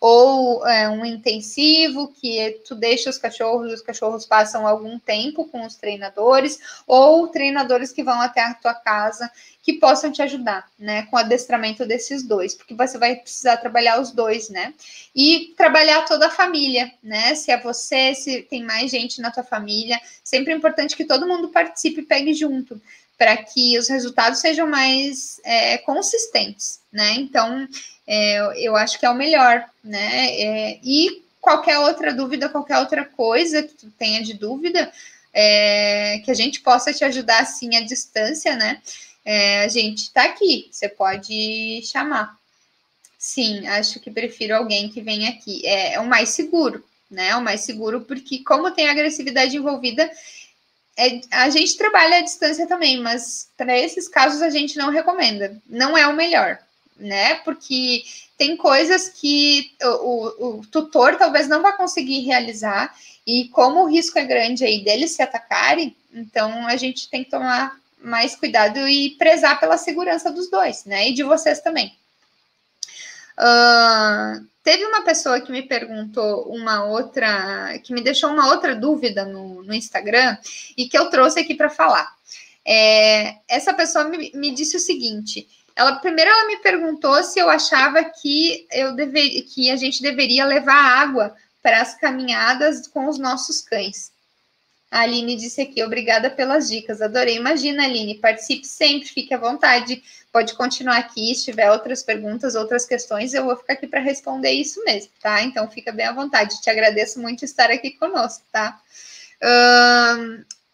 Ou é, um intensivo que tu deixa os cachorros, os cachorros passam algum tempo com os treinadores, ou treinadores que vão até a tua casa que possam te ajudar, né, com o adestramento desses dois, porque você vai precisar trabalhar os dois, né, e trabalhar toda a família, né, se é você, se tem mais gente na tua família, sempre é importante que todo mundo participe e pegue junto, para que os resultados sejam mais é, consistentes, né? Então, é, eu acho que é o melhor, né? É, e qualquer outra dúvida, qualquer outra coisa que tu tenha de dúvida, é, que a gente possa te ajudar assim à distância, né? É, a gente está aqui, você pode chamar. Sim, acho que prefiro alguém que venha aqui. É, é o mais seguro, né? O mais seguro, porque como tem agressividade envolvida, é, a gente trabalha à distância também, mas para esses casos a gente não recomenda. Não é o melhor, né? Porque tem coisas que o, o, o tutor talvez não vá conseguir realizar, e como o risco é grande aí deles se atacarem, então a gente tem que tomar mais cuidado e prezar pela segurança dos dois, né? E de vocês também. Uh, teve uma pessoa que me perguntou uma outra, que me deixou uma outra dúvida no, no Instagram e que eu trouxe aqui para falar. É, essa pessoa me, me, disse o seguinte: ela primeiro ela me perguntou se eu achava que eu deveria, que a gente deveria levar água para as caminhadas com os nossos cães. A Aline disse aqui, obrigada pelas dicas, adorei. Imagina, Aline, participe sempre, fique à vontade. Pode continuar aqui, se tiver outras perguntas, outras questões, eu vou ficar aqui para responder isso mesmo, tá? Então fica bem à vontade. Te agradeço muito estar aqui conosco, tá?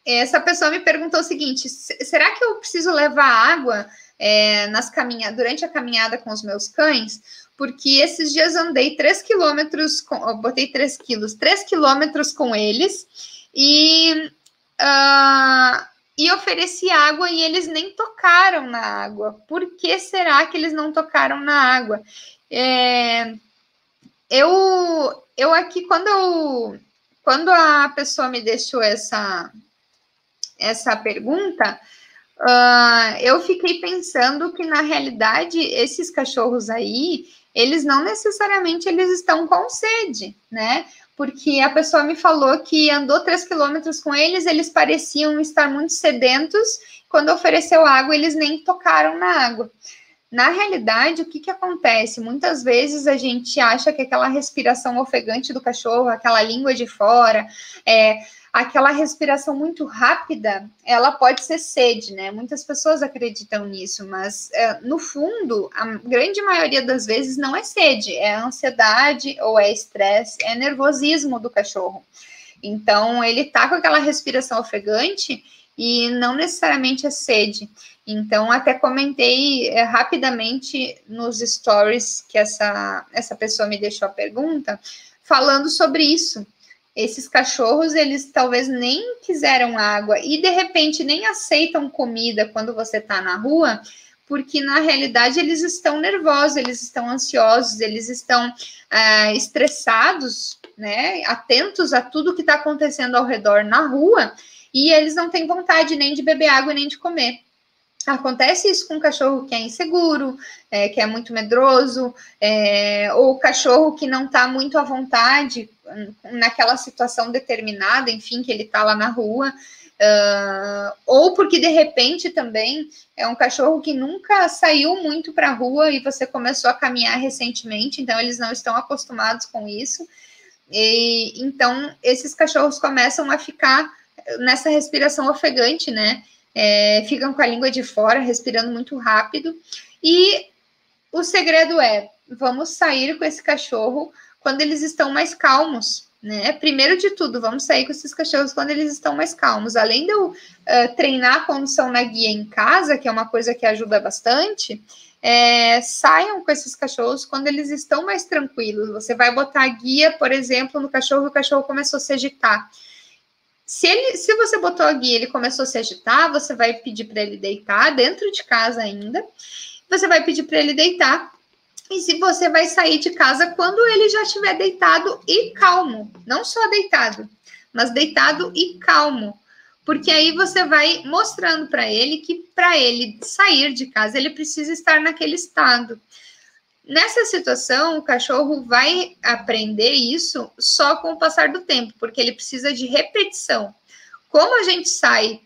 essa pessoa me perguntou o seguinte: será que eu preciso levar água é, nas caminha durante a caminhada com os meus cães? Porque esses dias andei 3 quilômetros, com, botei 3 quilos, 3 quilômetros com eles e, uh, e ofereci água e eles nem tocaram na água. Por que será que eles não tocaram na água? É, eu, eu aqui, quando eu, quando a pessoa me deixou essa, essa pergunta, uh, eu fiquei pensando que na realidade esses cachorros aí, eles não necessariamente eles estão com sede, né? Porque a pessoa me falou que andou três quilômetros com eles, eles pareciam estar muito sedentos. Quando ofereceu água, eles nem tocaram na água. Na realidade, o que, que acontece? Muitas vezes a gente acha que aquela respiração ofegante do cachorro, aquela língua de fora, é, aquela respiração muito rápida, ela pode ser sede, né? Muitas pessoas acreditam nisso, mas é, no fundo, a grande maioria das vezes não é sede, é ansiedade ou é estresse, é nervosismo do cachorro. Então, ele tá com aquela respiração ofegante e não necessariamente é sede. Então, até comentei é, rapidamente nos stories que essa, essa pessoa me deixou a pergunta, falando sobre isso esses cachorros, eles talvez nem quiseram água e de repente nem aceitam comida quando você está na rua, porque na realidade eles estão nervosos, eles estão ansiosos, eles estão é, estressados, né? Atentos a tudo que está acontecendo ao redor na rua e eles não têm vontade nem de beber água nem de comer. Acontece isso com um cachorro que é inseguro, é, que é muito medroso, é, ou cachorro que não está muito à vontade naquela situação determinada, enfim, que ele está lá na rua, uh, ou porque de repente também é um cachorro que nunca saiu muito para a rua e você começou a caminhar recentemente, então eles não estão acostumados com isso. E então esses cachorros começam a ficar nessa respiração ofegante, né? é, ficam com a língua de fora, respirando muito rápido. E o segredo é: vamos sair com esse cachorro quando eles estão mais calmos. Né? Primeiro de tudo, vamos sair com esses cachorros quando eles estão mais calmos. Além de eu uh, treinar a condução na guia em casa, que é uma coisa que ajuda bastante, é, saiam com esses cachorros quando eles estão mais tranquilos. Você vai botar a guia, por exemplo, no cachorro, o cachorro começou a se agitar. Se, ele, se você botou a guia ele começou a se agitar, você vai pedir para ele deitar dentro de casa ainda. Você vai pedir para ele deitar. E se você vai sair de casa quando ele já estiver deitado e calmo, não só deitado, mas deitado e calmo. Porque aí você vai mostrando para ele que para ele sair de casa, ele precisa estar naquele estado. Nessa situação, o cachorro vai aprender isso só com o passar do tempo, porque ele precisa de repetição. Como a gente sai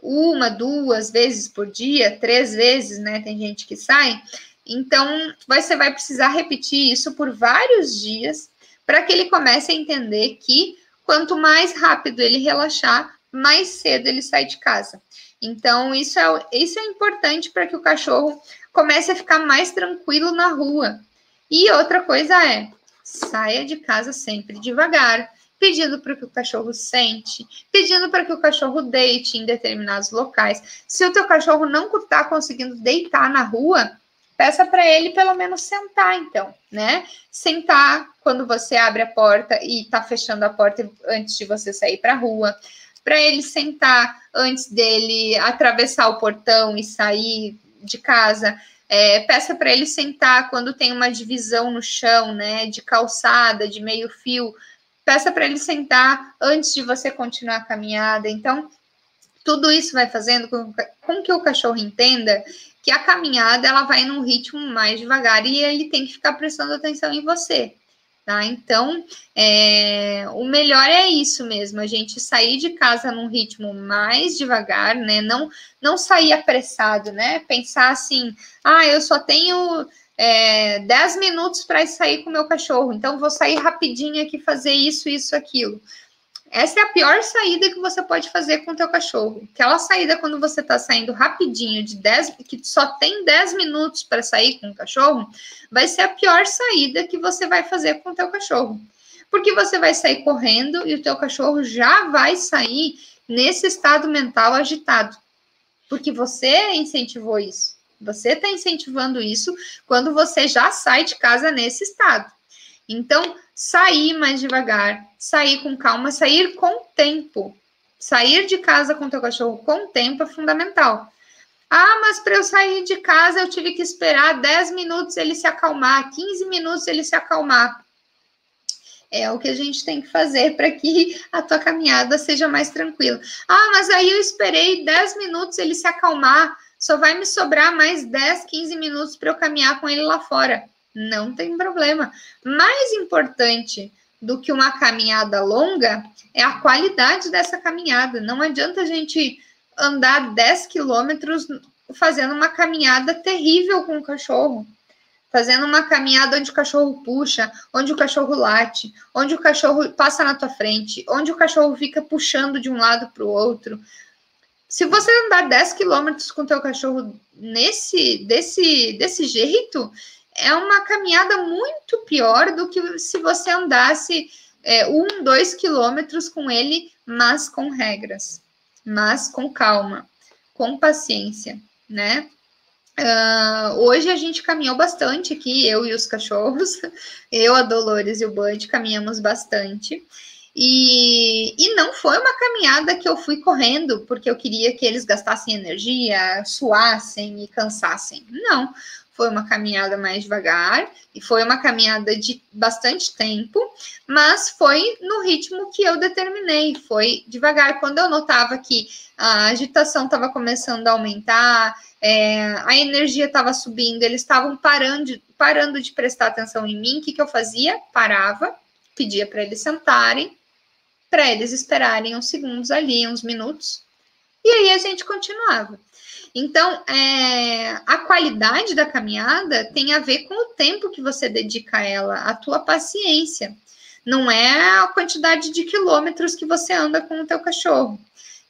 uma, duas vezes por dia, três vezes, né? Tem gente que sai. Então, você vai precisar repetir isso por vários dias para que ele comece a entender que quanto mais rápido ele relaxar, mais cedo ele sai de casa. Então, isso é, isso é importante para que o cachorro comece a ficar mais tranquilo na rua. E outra coisa é, saia de casa sempre devagar, pedindo para que o cachorro sente, pedindo para que o cachorro deite em determinados locais. Se o teu cachorro não está conseguindo deitar na rua, peça para ele pelo menos sentar, então, né? Sentar quando você abre a porta e está fechando a porta antes de você sair para a rua. Para ele sentar antes dele atravessar o portão e sair de casa, é, peça para ele sentar quando tem uma divisão no chão, né, de calçada, de meio fio, peça para ele sentar antes de você continuar a caminhada. Então, tudo isso vai fazendo com, com que o cachorro entenda que a caminhada ela vai num ritmo mais devagar e ele tem que ficar prestando atenção em você. Tá? Então, é, o melhor é isso mesmo, a gente sair de casa num ritmo mais devagar, né? Não, não sair apressado, né? Pensar assim, ah, eu só tenho é, 10 minutos para sair com o meu cachorro, então vou sair rapidinho aqui fazer isso, isso, aquilo. Essa é a pior saída que você pode fazer com o teu cachorro. Aquela saída quando você está saindo rapidinho, de 10, que só tem 10 minutos para sair com o cachorro, vai ser a pior saída que você vai fazer com o teu cachorro. Porque você vai sair correndo e o teu cachorro já vai sair nesse estado mental agitado, porque você incentivou isso. Você está incentivando isso quando você já sai de casa nesse estado. Então, sair mais devagar, sair com calma, sair com tempo. Sair de casa com teu cachorro com tempo é fundamental. Ah, mas para eu sair de casa eu tive que esperar 10 minutos ele se acalmar, 15 minutos ele se acalmar. É o que a gente tem que fazer para que a tua caminhada seja mais tranquila. Ah, mas aí eu esperei 10 minutos ele se acalmar, só vai me sobrar mais 10, 15 minutos para eu caminhar com ele lá fora. Não tem problema. Mais importante do que uma caminhada longa é a qualidade dessa caminhada. Não adianta a gente andar 10 quilômetros fazendo uma caminhada terrível com o cachorro fazendo uma caminhada onde o cachorro puxa, onde o cachorro late, onde o cachorro passa na tua frente, onde o cachorro fica puxando de um lado para o outro. Se você andar 10 quilômetros com o teu cachorro nesse, desse, desse jeito, é uma caminhada muito pior do que se você andasse é, um, dois quilômetros com ele, mas com regras, mas com calma, com paciência, né? Uh, hoje a gente caminhou bastante aqui, eu e os cachorros, eu, a Dolores e o Bud caminhamos bastante. E, e não foi uma caminhada que eu fui correndo porque eu queria que eles gastassem energia, suassem e cansassem. Não, foi uma caminhada mais devagar e foi uma caminhada de bastante tempo, mas foi no ritmo que eu determinei, foi devagar. Quando eu notava que a agitação estava começando a aumentar, é, a energia estava subindo, eles estavam parando, parando de prestar atenção em mim. O que, que eu fazia? Parava, pedia para eles sentarem, para eles esperarem uns segundos ali, uns minutos, e aí a gente continuava. Então, é, a qualidade da caminhada tem a ver com o tempo que você dedica a ela, a tua paciência. Não é a quantidade de quilômetros que você anda com o teu cachorro.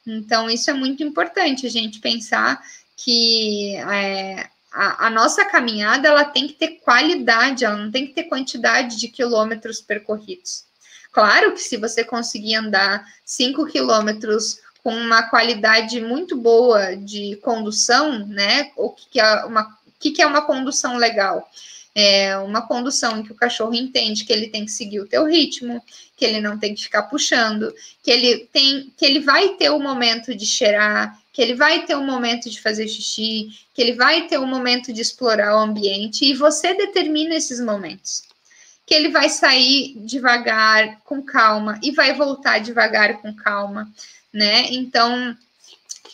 Então, isso é muito importante a gente pensar que é, a, a, nossa caminhada ela tem que ter qualidade, ela não tem que ter quantidade de quilômetros percorridos. Claro que se você conseguir andar 5 quilômetros com uma qualidade muito boa de condução, né? O que, que é uma, o que, que é uma condução legal? É uma condução em que o cachorro entende que ele tem que seguir o teu ritmo, que ele não tem que ficar puxando, que ele tem, que ele vai ter o momento de cheirar, que ele vai ter um momento de fazer xixi, que ele vai ter um momento de explorar o ambiente e você determina esses momentos. Que ele vai sair devagar, com calma e vai voltar devagar com calma, né? Então,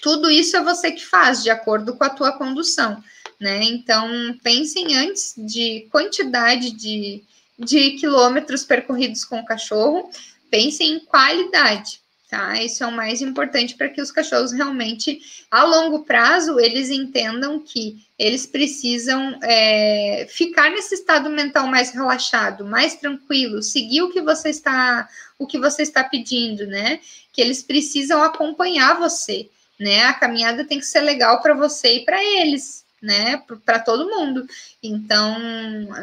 tudo isso é você que faz de acordo com a tua condução, né? Então, pensem antes de quantidade de, de quilômetros percorridos com o cachorro, pensem em qualidade, tá? Isso é o mais importante para que os cachorros realmente, a longo prazo, eles entendam que eles precisam é, ficar nesse estado mental mais relaxado, mais tranquilo, seguir o que você está, o que você está pedindo, né? Que eles precisam acompanhar você, né? A caminhada tem que ser legal para você e para eles, né, para todo mundo. Então,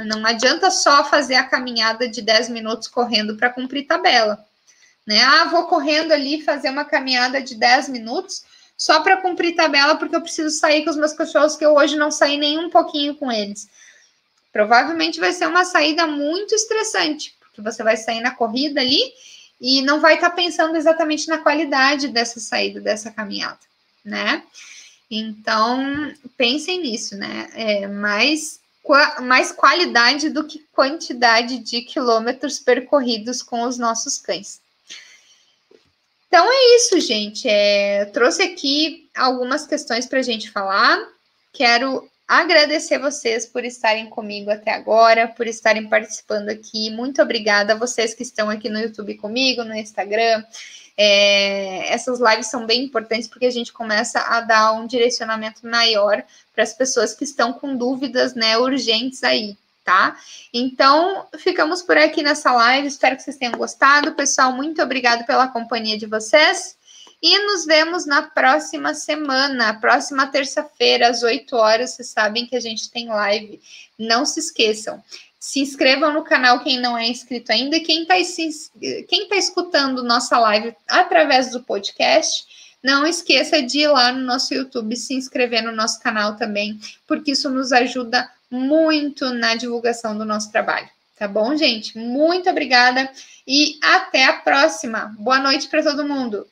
não adianta só fazer a caminhada de 10 minutos correndo para cumprir tabela né? Ah, vou correndo ali fazer uma caminhada de 10 minutos só para cumprir tabela, porque eu preciso sair com os meus cachorros, que eu hoje não saí nem um pouquinho com eles. Provavelmente vai ser uma saída muito estressante, porque você vai sair na corrida ali e não vai estar tá pensando exatamente na qualidade dessa saída, dessa caminhada, né? Então, pensem nisso, né? É mais, mais qualidade do que quantidade de quilômetros percorridos com os nossos cães. Então é isso, gente. É, trouxe aqui algumas questões para a gente falar. Quero agradecer vocês por estarem comigo até agora, por estarem participando aqui. Muito obrigada a vocês que estão aqui no YouTube comigo, no Instagram. É, essas lives são bem importantes porque a gente começa a dar um direcionamento maior para as pessoas que estão com dúvidas né, urgentes aí tá? Então, ficamos por aqui nessa live. Espero que vocês tenham gostado. Pessoal, muito obrigado pela companhia de vocês. E nos vemos na próxima semana, próxima terça-feira, às 8 horas. Vocês sabem que a gente tem live. Não se esqueçam. Se inscrevam no canal quem não é inscrito ainda. Quem está tá escutando nossa live através do podcast, Não esqueça de ir lá no nosso YouTube, se inscrever no nosso canal também, porque isso nos ajuda muito na divulgação do nosso trabalho. Tá bom, gente? Muito obrigada e até a próxima. Boa noite para todo mundo.